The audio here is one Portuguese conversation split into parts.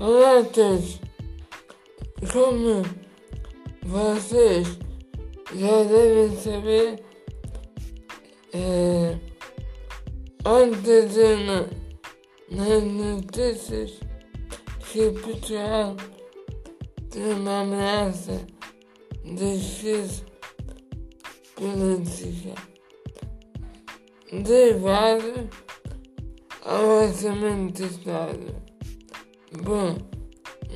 Olá a todos! Como vocês já devem saber, é, deu na, nas notícias que Portugal tem uma ameaça de crise política derivada ao orçamento do Estado. Bom,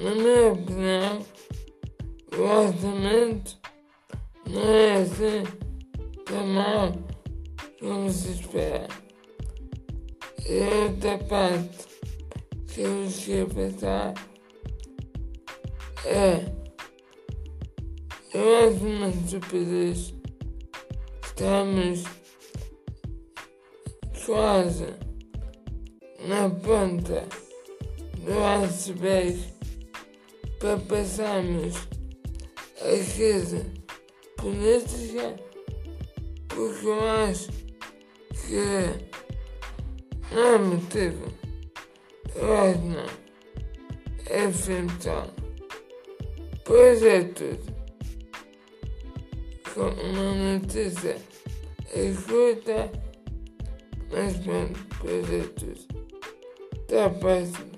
na minha opinião, o orçamento não é assim tão mal como se espera. E outra parte que eu queria pensar é eu acho uma estupidez estamos quase na ponta do iceberg para passarmos a crise política, porque eu acho que não é motivo. Eu acho não. É fundamental. Pois é tudo. Com uma notícia escuta, mas pronto, pois é tudo. Até a próxima.